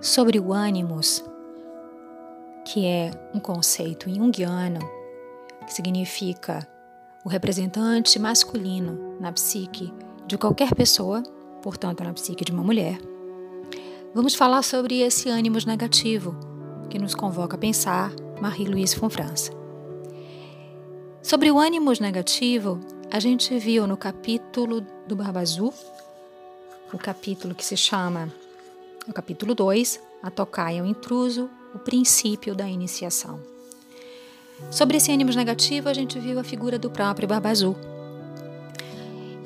sobre o ânimos, que é um conceito junguiano que significa o representante masculino na psique de qualquer pessoa, portanto, na psique de uma mulher. Vamos falar sobre esse ânimos negativo que nos convoca a pensar Marie-Louise Fonfrance. Sobre o ânimos negativo, a gente viu no capítulo do Barba Azul, o capítulo que se chama, o capítulo 2, a tocaia ao intruso, o princípio da iniciação. Sobre esse ânimos negativo, a gente viu a figura do próprio Barba Azul.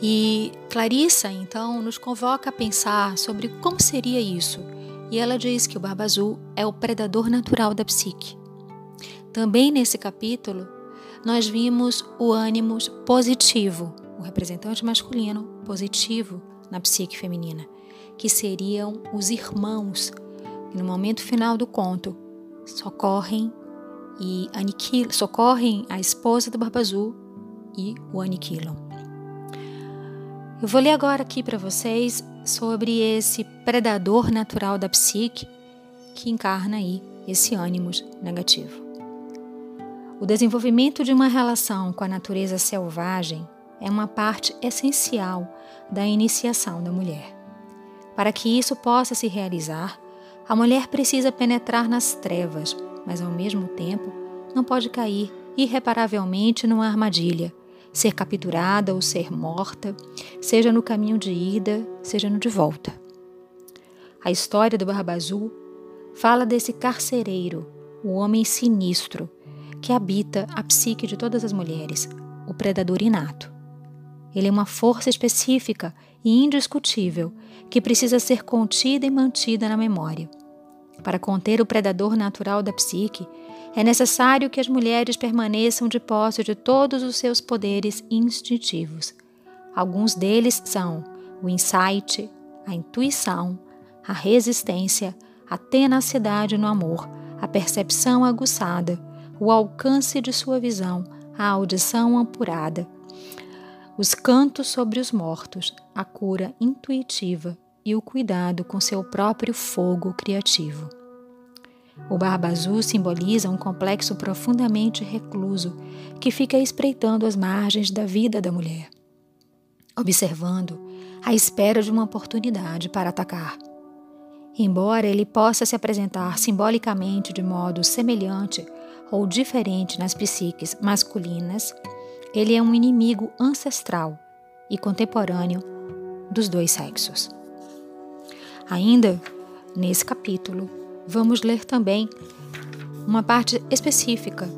E Clarissa, então, nos convoca a pensar sobre como seria isso. E ela diz que o Barba Azul é o predador natural da psique. Também nesse capítulo, nós vimos o ânimos positivo, o representante masculino positivo na psique feminina, que seriam os irmãos que no momento final do conto socorrem e aniquilam, socorrem a esposa do Barba Azul e o aniquilam. Eu vou ler agora aqui para vocês sobre esse predador natural da psique que encarna aí esse ânimos negativo. O desenvolvimento de uma relação com a natureza selvagem é uma parte essencial da iniciação da mulher. Para que isso possa se realizar, a mulher precisa penetrar nas trevas, mas ao mesmo tempo não pode cair irreparavelmente numa armadilha, ser capturada ou ser morta, seja no caminho de ida, seja no de volta. A história do Barba Azul fala desse carcereiro, o homem sinistro, que habita a psique de todas as mulheres, o predador inato. Ele é uma força específica e indiscutível que precisa ser contida e mantida na memória. Para conter o predador natural da psique, é necessário que as mulheres permaneçam de posse de todos os seus poderes instintivos. Alguns deles são o insight, a intuição, a resistência, a tenacidade no amor, a percepção aguçada, o alcance de sua visão, a audição apurada, os cantos sobre os mortos, a cura intuitiva e o cuidado com seu próprio fogo criativo. O Barba Azul simboliza um complexo profundamente recluso que fica espreitando as margens da vida da mulher, observando, à espera de uma oportunidade para atacar. Embora ele possa se apresentar simbolicamente de modo semelhante ou diferente nas psiques masculinas, ele é um inimigo ancestral e contemporâneo dos dois sexos. Ainda nesse capítulo, vamos ler também uma parte específica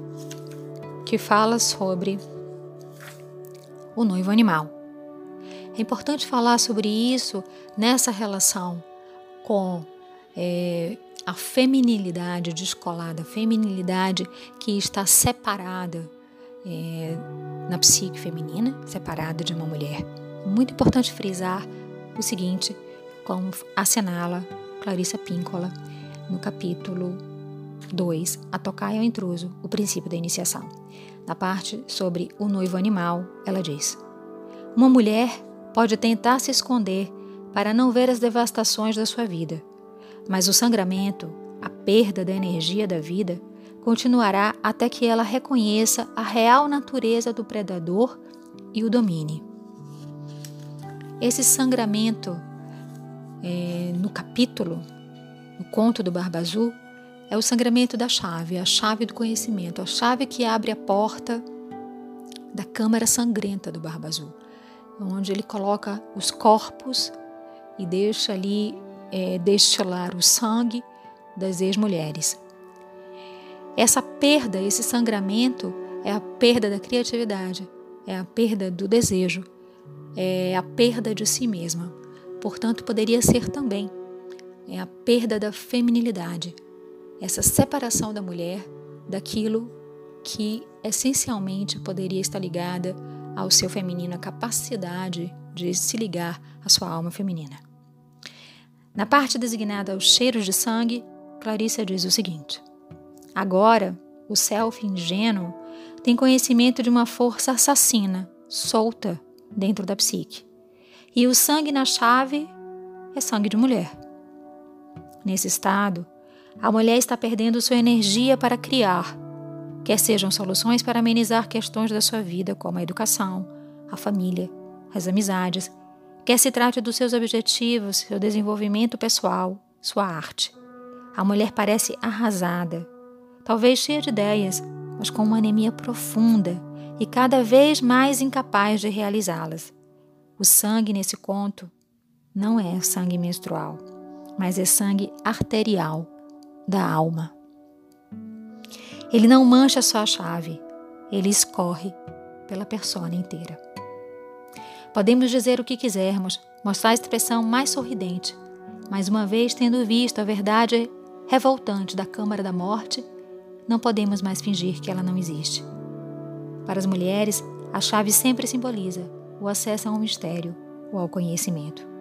que fala sobre o noivo animal. É importante falar sobre isso nessa relação com é, a feminilidade descolada, a feminilidade que está separada é, na psique feminina, separada de uma mulher. Muito importante frisar o seguinte, como assinala Clarissa Píncola no capítulo 2, A Tocaia ao Intruso, o princípio da iniciação. Na parte sobre o noivo animal, ela diz: Uma mulher pode tentar se esconder para não ver as devastações da sua vida mas o sangramento, a perda da energia da vida, continuará até que ela reconheça a real natureza do predador e o domine. Esse sangramento, é, no capítulo, no conto do Barba Azul, é o sangramento da chave, a chave do conhecimento, a chave que abre a porta da câmara sangrenta do Barba Azul, onde ele coloca os corpos e deixa ali é, destilar o sangue das ex-mulheres. Essa perda, esse sangramento, é a perda da criatividade, é a perda do desejo, é a perda de si mesma. Portanto, poderia ser também é a perda da feminilidade, essa separação da mulher daquilo que essencialmente poderia estar ligada ao seu feminino, a capacidade de se ligar à sua alma feminina. Na parte designada aos cheiros de sangue, Clarissa diz o seguinte: Agora, o self ingênuo tem conhecimento de uma força assassina, solta, dentro da psique. E o sangue na chave é sangue de mulher. Nesse estado, a mulher está perdendo sua energia para criar, quer sejam soluções para amenizar questões da sua vida, como a educação, a família, as amizades, quer se trate dos seus objetivos, seu desenvolvimento pessoal, sua arte. A mulher parece arrasada, talvez cheia de ideias, mas com uma anemia profunda e cada vez mais incapaz de realizá-las. O sangue nesse conto não é sangue menstrual, mas é sangue arterial da alma. Ele não mancha só a chave, ele escorre pela persona inteira. Podemos dizer o que quisermos, mostrar a expressão mais sorridente, mas uma vez tendo visto a verdade revoltante da Câmara da Morte, não podemos mais fingir que ela não existe. Para as mulheres, a chave sempre simboliza o acesso a um mistério ou ao conhecimento.